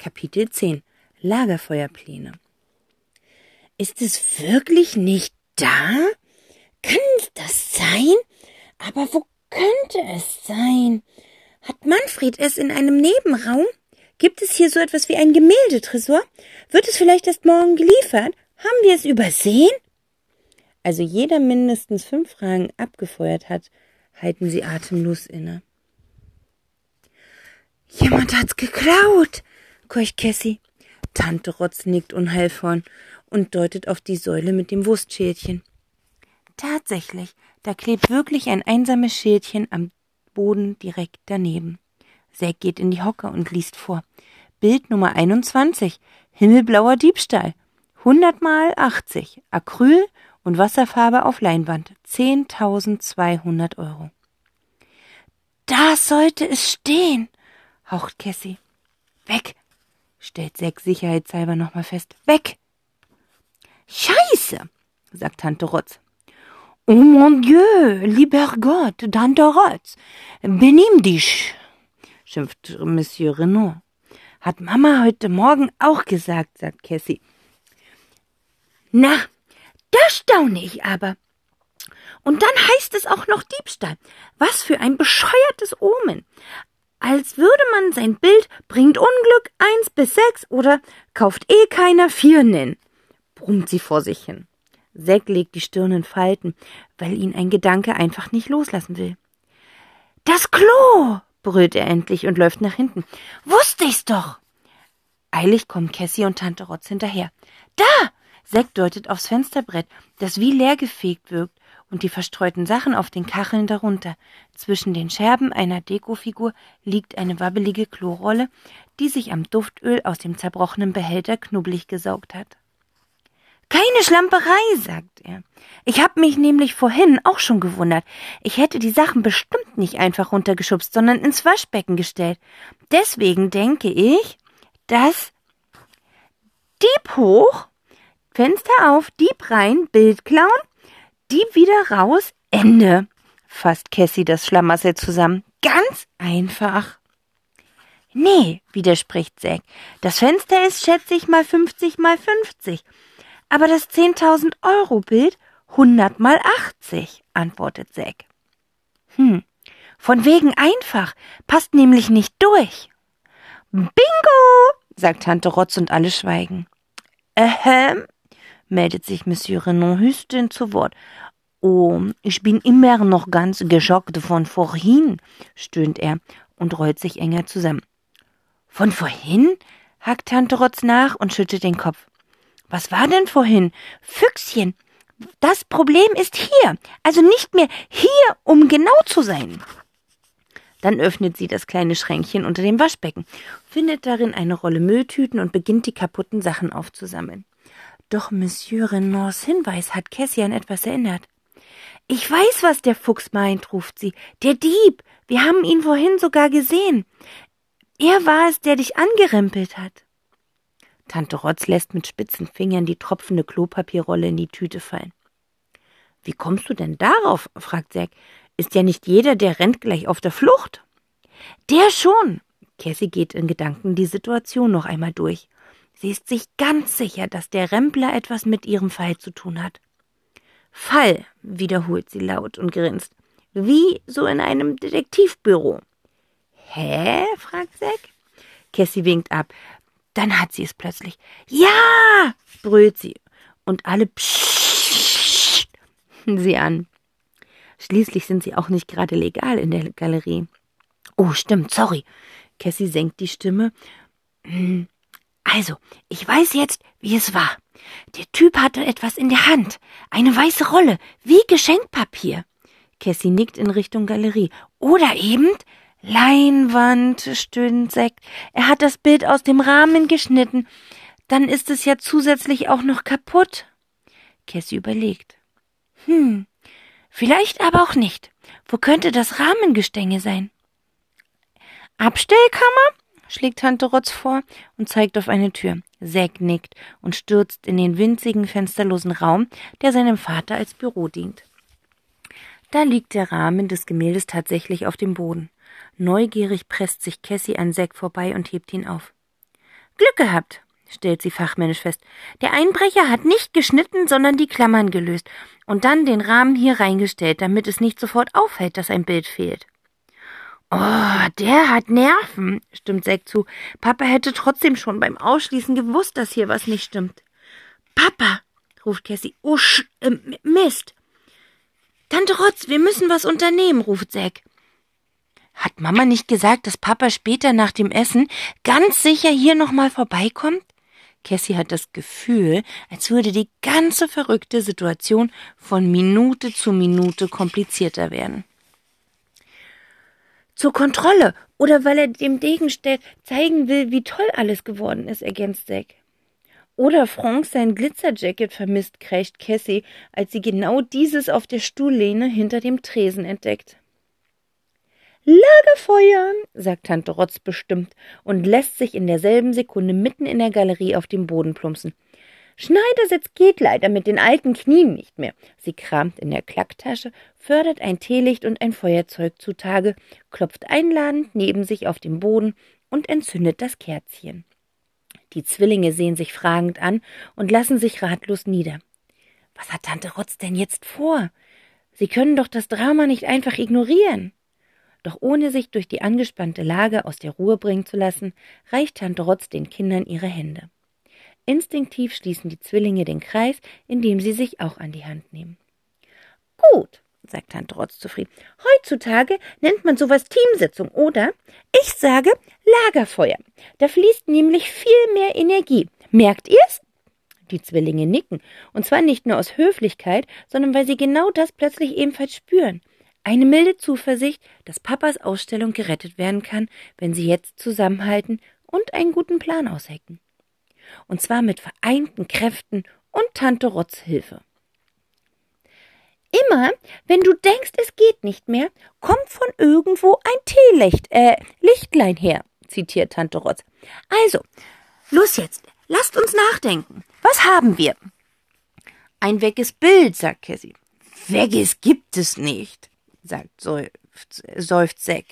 Kapitel 10 Lagerfeuerpläne Ist es wirklich nicht da? Kann das sein? Aber wo könnte es sein? Hat Manfred es in einem Nebenraum? Gibt es hier so etwas wie ein Gemäldetresor? Wird es vielleicht erst morgen geliefert? Haben wir es übersehen? Also jeder mindestens fünf Fragen abgefeuert hat, halten sie atemlos inne. Jemand hat's geklaut, keucht Cassie. Tante Rotz nickt unheilvoll und deutet auf die Säule mit dem Wurstschälchen. Tatsächlich, da klebt wirklich ein einsames Schildchen am Boden direkt daneben. Zack geht in die Hocke und liest vor. Bild Nummer 21. Himmelblauer Diebstahl. 100 mal 80. Acryl und Wasserfarbe auf Leinwand. 10.200 Euro. Da sollte es stehen, haucht Cassie. Weg, stellt Zack sicherheitshalber nochmal fest. Weg! Scheiße, sagt Tante Rotz. Oh mon Dieu, lieber Gott, Tante Rotz, benimm dich, schimpft Monsieur Renaud. Hat Mama heute Morgen auch gesagt, sagt Cassie. Na, da staune ich aber. Und dann heißt es auch noch Diebstahl. Was für ein bescheuertes Omen. Als würde man sein Bild bringt Unglück eins bis sechs oder kauft eh keiner vier nennen, brummt sie vor sich hin. Zack legt die Stirn in Falten, weil ihn ein Gedanke einfach nicht loslassen will. Das Klo! brüllt er endlich und läuft nach hinten. Wusste ich's doch! Eilig kommen Cassie und Tante Rotz hinterher. Da! Zack deutet aufs Fensterbrett, das wie leergefegt wirkt, und die verstreuten Sachen auf den Kacheln darunter. Zwischen den Scherben einer Dekofigur liegt eine wabbelige Klorolle, die sich am Duftöl aus dem zerbrochenen Behälter knubbelig gesaugt hat. Keine Schlamperei, sagt er. Ich hab mich nämlich vorhin auch schon gewundert. Ich hätte die Sachen bestimmt nicht einfach runtergeschubst, sondern ins Waschbecken gestellt. Deswegen denke ich, dass Dieb hoch, Fenster auf, Dieb rein, Bild klauen, Dieb wieder raus, Ende, fasst Cassie das Schlamassel zusammen. Ganz einfach. Nee, widerspricht Zack. Das Fenster ist, schätze ich, mal 50 mal 50 aber das 10.000 Euro Bild 100 mal 80, antwortet Zack. Hm, von wegen einfach, passt nämlich nicht durch. Bingo, sagt Tante Rotz und alle schweigen. Ähem, meldet sich Monsieur Renaud hüstend zu Wort. Oh, ich bin immer noch ganz geschockt von vorhin, stöhnt er und rollt sich enger zusammen. Von vorhin? hakt Tante Rotz nach und schüttelt den Kopf. Was war denn vorhin? Füchschen. Das Problem ist hier, also nicht mehr hier, um genau zu sein. Dann öffnet sie das kleine Schränkchen unter dem Waschbecken, findet darin eine Rolle Mülltüten und beginnt die kaputten Sachen aufzusammeln. Doch Monsieur Renauds Hinweis hat Cassie an etwas erinnert. Ich weiß, was der Fuchs meint, ruft sie. Der Dieb. Wir haben ihn vorhin sogar gesehen. Er war es, der dich angerempelt hat. Tante Rotz lässt mit spitzen Fingern die tropfende Klopapierrolle in die Tüte fallen. Wie kommst du denn darauf? fragt Zack. Ist ja nicht jeder, der rennt gleich auf der Flucht. Der schon. Cassie geht in Gedanken die Situation noch einmal durch. Sie ist sich ganz sicher, dass der Rempler etwas mit ihrem Fall zu tun hat. Fall, wiederholt sie laut und grinst. Wie so in einem Detektivbüro. Hä? fragt Zack. Cassie winkt ab. Dann hat sie es plötzlich. Ja! brüllt sie. Und alle pssst sie an. Schließlich sind sie auch nicht gerade legal in der Galerie. Oh, stimmt, sorry. Cassie senkt die Stimme. Also, ich weiß jetzt, wie es war. Der Typ hatte etwas in der Hand. Eine weiße Rolle, wie Geschenkpapier. Cassie nickt in Richtung Galerie. Oder eben Leinwand, stöhnt Sekt. Er hat das Bild aus dem Rahmen geschnitten. Dann ist es ja zusätzlich auch noch kaputt. Cassie überlegt. Hm, vielleicht aber auch nicht. Wo könnte das Rahmengestänge sein? Abstellkammer? Schlägt Tante Rotz vor und zeigt auf eine Tür. Zack nickt und stürzt in den winzigen, fensterlosen Raum, der seinem Vater als Büro dient. Da liegt der Rahmen des Gemäldes tatsächlich auf dem Boden. Neugierig presst sich Cassie an Zack vorbei und hebt ihn auf. Glück gehabt, stellt sie fachmännisch fest. Der Einbrecher hat nicht geschnitten, sondern die Klammern gelöst und dann den Rahmen hier reingestellt, damit es nicht sofort auffällt, dass ein Bild fehlt. Oh, der hat Nerven, stimmt Zack zu. Papa hätte trotzdem schon beim Ausschließen gewusst, dass hier was nicht stimmt. Papa, ruft Cassie. Oh, äh, Mist. Tante Rotz, wir müssen was unternehmen, ruft Zack. Hat Mama nicht gesagt, dass Papa später nach dem Essen ganz sicher hier nochmal vorbeikommt? Cassie hat das Gefühl, als würde die ganze verrückte Situation von Minute zu Minute komplizierter werden. Zur Kontrolle oder weil er dem Degenstedt zeigen will, wie toll alles geworden ist, ergänzt Zack. Oder Frank sein Glitzerjacket vermisst, krächt Cassie, als sie genau dieses auf der Stuhllehne hinter dem Tresen entdeckt. Lagerfeuer, sagt Tante Rotz bestimmt und lässt sich in derselben Sekunde mitten in der Galerie auf den Boden plumpsen. Schneidersitz geht leider mit den alten Knien nicht mehr. Sie kramt in der Klacktasche, fördert ein Teelicht und ein Feuerzeug zutage, klopft einladend neben sich auf den Boden und entzündet das Kerzchen. Die Zwillinge sehen sich fragend an und lassen sich ratlos nieder. Was hat Tante Rotz denn jetzt vor? Sie können doch das Drama nicht einfach ignorieren. Doch ohne sich durch die angespannte Lage aus der Ruhe bringen zu lassen, reicht Tante Rotz den Kindern ihre Hände. Instinktiv schließen die Zwillinge den Kreis, indem sie sich auch an die Hand nehmen. Gut, sagt Tante Rotz zufrieden. Heutzutage nennt man sowas Teamsitzung, oder? Ich sage Lagerfeuer. Da fließt nämlich viel mehr Energie. Merkt ihr's? Die Zwillinge nicken, und zwar nicht nur aus Höflichkeit, sondern weil sie genau das plötzlich ebenfalls spüren. Eine milde Zuversicht, dass Papas Ausstellung gerettet werden kann, wenn sie jetzt zusammenhalten und einen guten Plan aushecken. Und zwar mit vereinten Kräften und Tante Rotz Hilfe. Immer, wenn du denkst, es geht nicht mehr, kommt von irgendwo ein Teelicht, äh, Lichtlein her, zitiert Tante Rotz. Also, los jetzt, lasst uns nachdenken. Was haben wir? Ein weges Bild, sagt Cassie. Weges gibt es nicht sagt seufzt, seufzt Zack.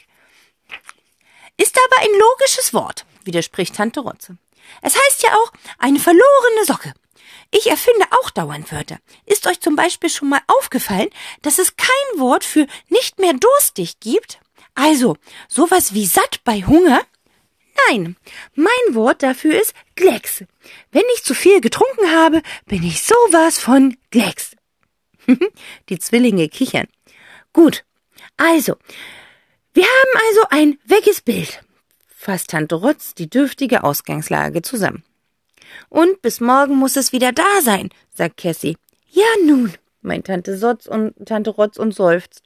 Ist aber ein logisches Wort, widerspricht Tante Rotze. Es heißt ja auch eine verlorene Socke. Ich erfinde auch dauernd Wörter. Ist euch zum Beispiel schon mal aufgefallen, dass es kein Wort für nicht mehr durstig gibt? Also, sowas wie satt bei Hunger? Nein, mein Wort dafür ist Glecks. Wenn ich zu viel getrunken habe, bin ich sowas von Glecks. Die Zwillinge kichern. Gut. Also, wir haben also ein weges Bild, fasst Tante Rotz die dürftige Ausgangslage zusammen. Und bis morgen muss es wieder da sein, sagt Cassie. Ja nun, meint Tante Sotz und Tante Rotz und seufzt.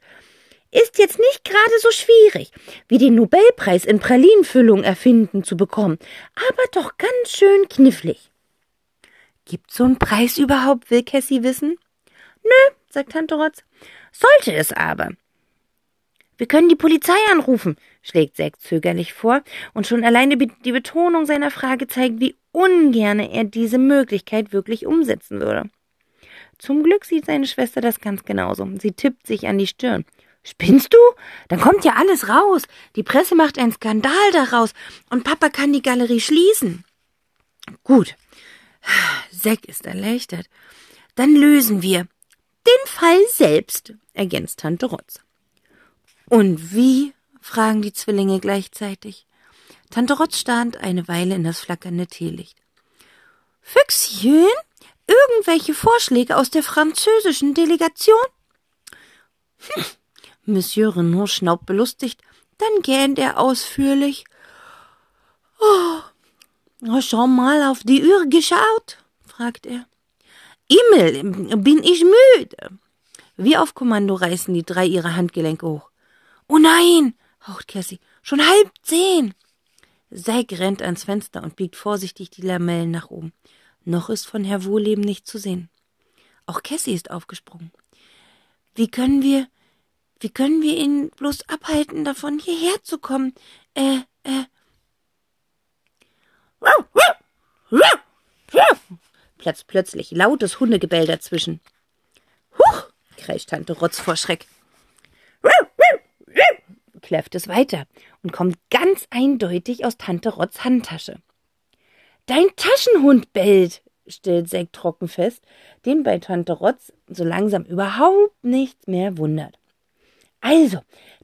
Ist jetzt nicht gerade so schwierig, wie den Nobelpreis in Pralinenfüllung erfinden zu bekommen, aber doch ganz schön knifflig. Gibt's so einen Preis überhaupt, will Cassie wissen? Nö, sagt Tante Rotz. Sollte es aber. Wir können die Polizei anrufen, schlägt Zack zögerlich vor, und schon alleine die Betonung seiner Frage zeigt, wie ungern er diese Möglichkeit wirklich umsetzen würde. Zum Glück sieht seine Schwester das ganz genauso. Sie tippt sich an die Stirn. Spinnst du? Dann kommt ja alles raus. Die Presse macht einen Skandal daraus und Papa kann die Galerie schließen. Gut. Zack ist erleichtert. Dann lösen wir den Fall selbst, ergänzt Tante Rotz. Und wie? Fragen die Zwillinge gleichzeitig. Tante Rotz stand eine Weile in das flackernde Teelicht. Füchschen? Irgendwelche Vorschläge aus der französischen Delegation? Hm. Monsieur Renaud schnaubt belustigt, dann gähnt er ausführlich. Oh, schon mal auf die Uhr geschaut? fragt er. Himmel, bin ich müde. Wie auf Kommando reißen die drei ihre Handgelenke hoch. Oh nein, haucht Cassie, schon halb zehn. Zack rennt ans Fenster und biegt vorsichtig die Lamellen nach oben. Noch ist von Herr Wohleben nicht zu sehen. Auch Cassie ist aufgesprungen. Wie können wir, wie können wir ihn bloß abhalten, davon hierher zu kommen? Äh, äh platzt plötzlich lautes Hundegebell dazwischen. Huch! kreischt Tante Rotz vor Schreck. Kläfft es weiter und kommt ganz eindeutig aus Tante Rotz Handtasche. Dein Taschenhund bellt, stellt Zack trocken fest, den bei Tante Rotz so langsam überhaupt nichts mehr wundert. Also,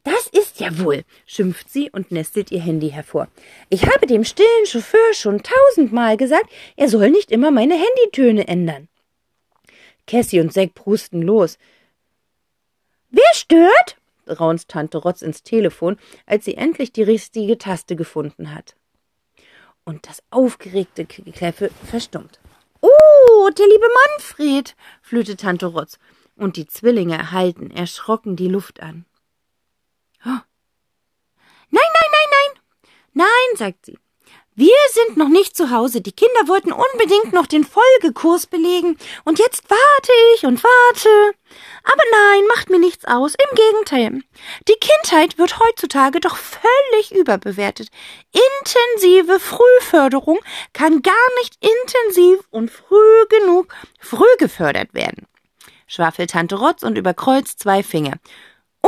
das ist ja wohl, schimpft sie und nestelt ihr Handy hervor. Ich habe dem stillen Chauffeur schon tausendmal gesagt, er soll nicht immer meine Handytöne ändern. Cassie und Zack prusten los. Wer stört? Raunzt Tante Rotz ins Telefon, als sie endlich die richtige Taste gefunden hat. Und das aufgeregte Gekläffe verstummt. Oh, der liebe Manfred, flöte Tante Rotz, und die Zwillinge halten erschrocken die Luft an. Oh. Nein, nein, nein, nein. Nein, sagt sie. Wir sind noch nicht zu Hause. Die Kinder wollten unbedingt noch den Folgekurs belegen. Und jetzt warte ich und warte. Aber nein, macht mir nichts aus. Im Gegenteil. Die Kindheit wird heutzutage doch völlig überbewertet. Intensive Frühförderung kann gar nicht intensiv und früh genug früh gefördert werden. Schwafelt Tante Rotz und überkreuzt zwei Finger.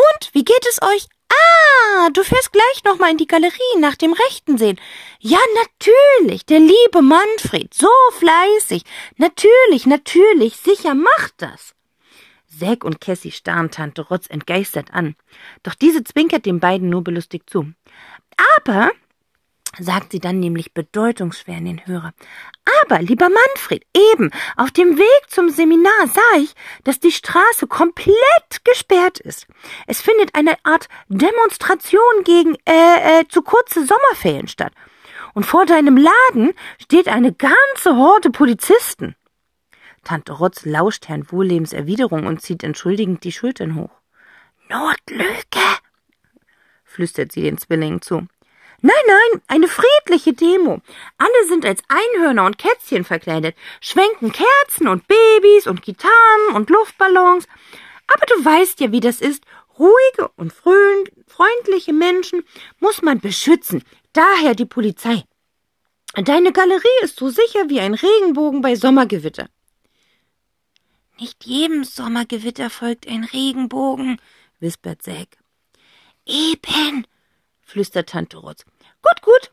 Und wie geht es euch Ah, du fährst gleich noch mal in die Galerie nach dem Rechten sehen. Ja, natürlich, der liebe Manfred, so fleißig. Natürlich, natürlich, sicher macht das. Zack und Cassie starren Tante Rotz entgeistert an. Doch diese zwinkert den beiden nur belustigt zu. Aber sagt sie dann nämlich bedeutungsschwer in den Hörer. Aber, lieber Manfred, eben auf dem Weg zum Seminar sah ich, dass die Straße komplett gesperrt ist. Es findet eine Art Demonstration gegen äh, äh, zu kurze Sommerferien statt. Und vor deinem Laden steht eine ganze Horde Polizisten. Tante Rotz lauscht Herrn Wohllebens Erwiderung und zieht entschuldigend die Schultern hoch. Notlüge, flüstert sie den Zwillingen zu. Nein, nein, eine friedliche Demo. Alle sind als Einhörner und Kätzchen verkleidet, schwenken Kerzen und Babys und Gitarren und Luftballons. Aber du weißt ja, wie das ist. Ruhige und freundliche Menschen muss man beschützen. Daher die Polizei. Deine Galerie ist so sicher wie ein Regenbogen bei Sommergewitter. Nicht jedem Sommergewitter folgt ein Regenbogen, wispert Zack. Eben, flüstert Tante Rotz. Gut, gut.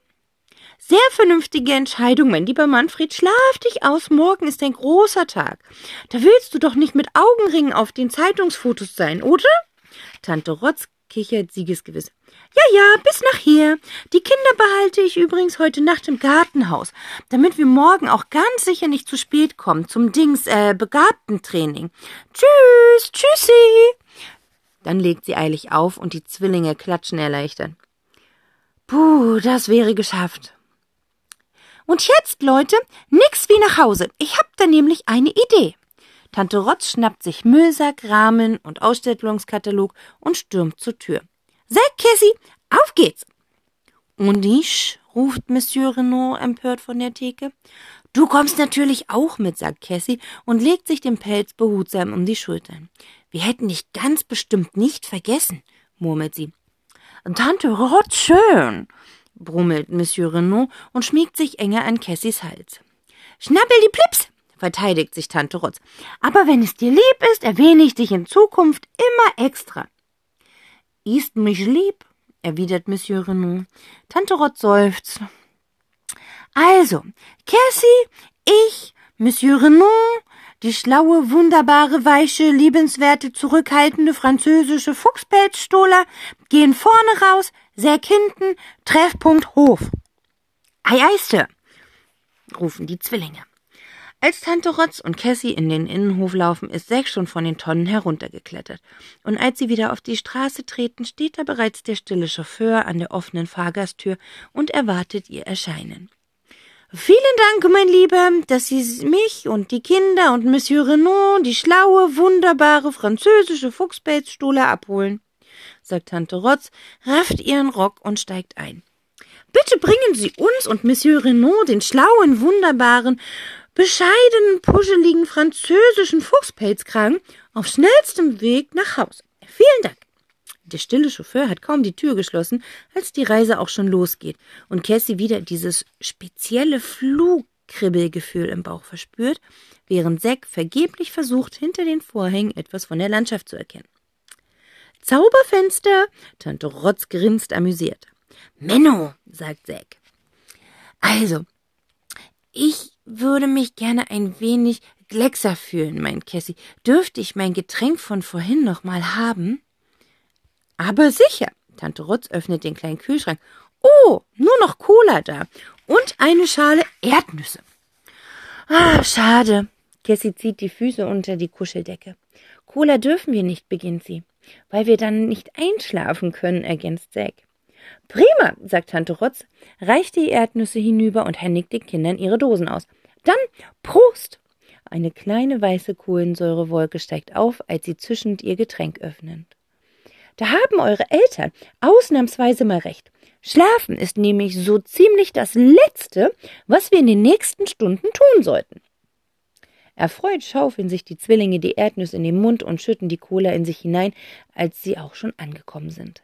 Sehr vernünftige Entscheidung, mein lieber Manfred. Schlaf dich aus, morgen ist ein großer Tag. Da willst du doch nicht mit Augenringen auf den Zeitungsfotos sein, oder? Tante Rotz kichert siegesgewiss. Ja, ja, bis nachher. Die Kinder behalte ich übrigens heute Nacht im Gartenhaus, damit wir morgen auch ganz sicher nicht zu spät kommen zum Dings, äh, Begabtentraining. Tschüss, tschüssi. Dann legt sie eilig auf und die Zwillinge klatschen erleichtert. Puh, das wäre geschafft. Und jetzt, Leute, nix wie nach Hause. Ich hab da nämlich eine Idee. Tante Rotz schnappt sich Müllsack, Rahmen und Ausstellungskatalog und stürmt zur Tür. Sag, Cassie, auf geht's! Und ich, ruft Monsieur Renaud empört von der Theke. Du kommst natürlich auch mit, sagt Cassie und legt sich den Pelz behutsam um die Schultern. Wir hätten dich ganz bestimmt nicht vergessen, murmelt sie. Tante Rot schön, brummelt Monsieur Renaud und schmiegt sich enger an Cassies Hals. Schnappel die Plips, verteidigt sich Tante Rotz. Aber wenn es dir lieb ist, erwähne ich dich in Zukunft immer extra. Ist mich lieb, erwidert Monsieur Renaud. Tante Rotz seufzt. Also, Cassie, ich, Monsieur Renaud, die schlaue, wunderbare, weiche, liebenswerte, zurückhaltende französische Fuchspelzstohler gehen vorne raus, Säck hinten, Treffpunkt Hof. Ei, ei, Sir, rufen die Zwillinge. Als Tante Rotz und Cassie in den Innenhof laufen, ist Zack schon von den Tonnen heruntergeklettert. Und als sie wieder auf die Straße treten, steht da bereits der stille Chauffeur an der offenen Fahrgasttür und erwartet ihr Erscheinen. Vielen Dank, mein Lieber, dass Sie mich und die Kinder und Monsieur Renaud, die schlaue, wunderbare französische Fuchspelzstuhle abholen, sagt Tante Rotz, rafft ihren Rock und steigt ein. Bitte bringen Sie uns und Monsieur Renaud den schlauen, wunderbaren, bescheidenen, puscheligen französischen Fuchspelzkragen auf schnellstem Weg nach Hause. Vielen Dank. Der stille Chauffeur hat kaum die Tür geschlossen, als die Reise auch schon losgeht und Cassie wieder dieses spezielle Flugkribbelgefühl im Bauch verspürt, während Zack vergeblich versucht, hinter den Vorhängen etwas von der Landschaft zu erkennen. Zauberfenster! Tante Rotz grinst amüsiert. Menno, sagt Zack. Also, Ich würde mich gerne ein wenig Gleckser fühlen, meint Cassie. Dürfte ich mein Getränk von vorhin noch mal haben? Aber sicher. Tante Rutz öffnet den kleinen Kühlschrank. Oh, nur noch Cola da. Und eine Schale Erdnüsse. Ah, schade. Cassie zieht die Füße unter die Kuscheldecke. Cola dürfen wir nicht, beginnt sie. Weil wir dann nicht einschlafen können, ergänzt Zack. Prima, sagt Tante Rotz, reicht die Erdnüsse hinüber und händigt den Kindern ihre Dosen aus. Dann Prost! Eine kleine weiße Kohlensäurewolke steigt auf, als sie zischend ihr Getränk öffnen. Da haben eure Eltern ausnahmsweise mal recht. Schlafen ist nämlich so ziemlich das Letzte, was wir in den nächsten Stunden tun sollten. Erfreut schaufeln sich die Zwillinge die Erdnüsse in den Mund und schütten die Cola in sich hinein, als sie auch schon angekommen sind.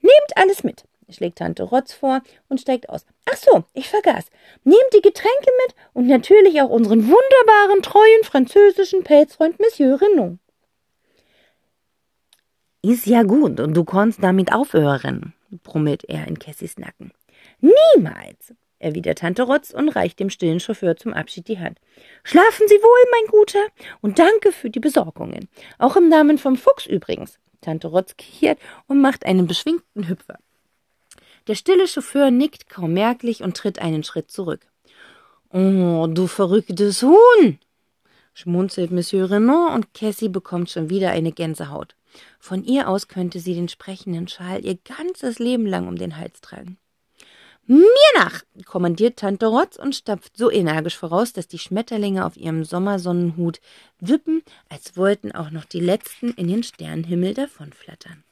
Nehmt alles mit, schlägt Tante Rotz vor und steigt aus. Ach so, ich vergaß. Nehmt die Getränke mit und natürlich auch unseren wunderbaren, treuen französischen Pelzfreund Monsieur Renaud. Ist ja gut, und du kannst damit aufhören, brummelt er in Cassis Nacken. Niemals, erwidert Tante Rotz und reicht dem stillen Chauffeur zum Abschied die Hand. Schlafen Sie wohl, mein Guter, und danke für die Besorgungen. Auch im Namen vom Fuchs übrigens. Tante Rotz kichert und macht einen beschwingten Hüpfer. Der stille Chauffeur nickt kaum merklich und tritt einen Schritt zurück. Oh, du verrücktes Huhn! schmunzelt Monsieur Renaud und Cassie bekommt schon wieder eine Gänsehaut. Von ihr aus könnte sie den sprechenden Schal ihr ganzes Leben lang um den Hals tragen. Mir nach, kommandiert Tante Rotz und stapft so energisch voraus, dass die Schmetterlinge auf ihrem Sommersonnenhut wippen, als wollten auch noch die letzten in den Sternenhimmel davonflattern.